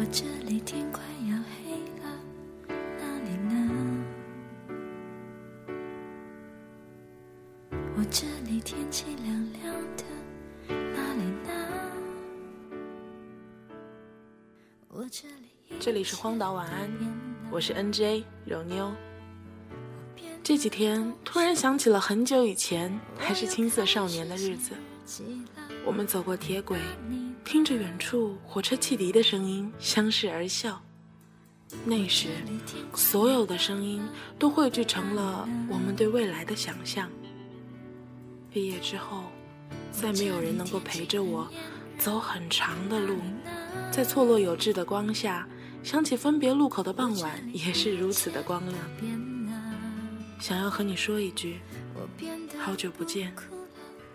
我这里天快要黑了，哪里呢？我这里天气凉凉的，这里是荒岛晚安，我是 NJ 柔妞。这几天突然想起了很久以前还是青涩少年的日子，我们走过铁轨，听着远处火车汽笛的声音，相视而笑。那时，所有的声音都汇聚成了我们对未来的想象。毕业之后，再没有人能够陪着我走很长的路，在错落有致的光下，想起分别路口的傍晚也是如此的光亮。想要和你说一句，好久不见，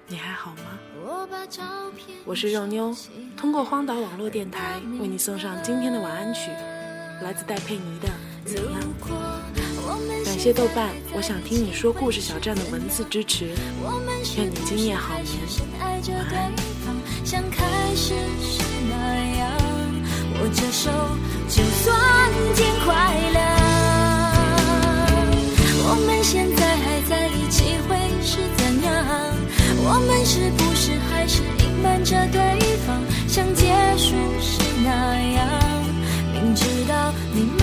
你还好吗？我是肉妞，通过荒岛网络电台为你送上今天的晚安曲，来自戴佩妮的《怎样》。感谢豆瓣，我想听你说故事小站的文字支持。愿你今夜好眠，晚安。知道你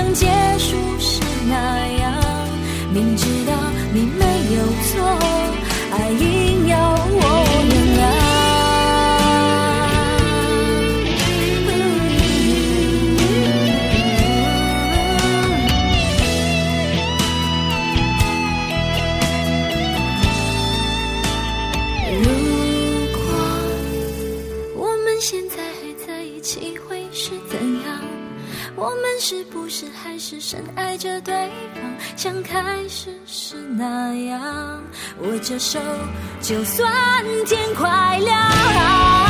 像结束是那样？明知道你没有错，还硬我们是不是还是深爱着对方，像开始时那样？握着手，就算天快亮。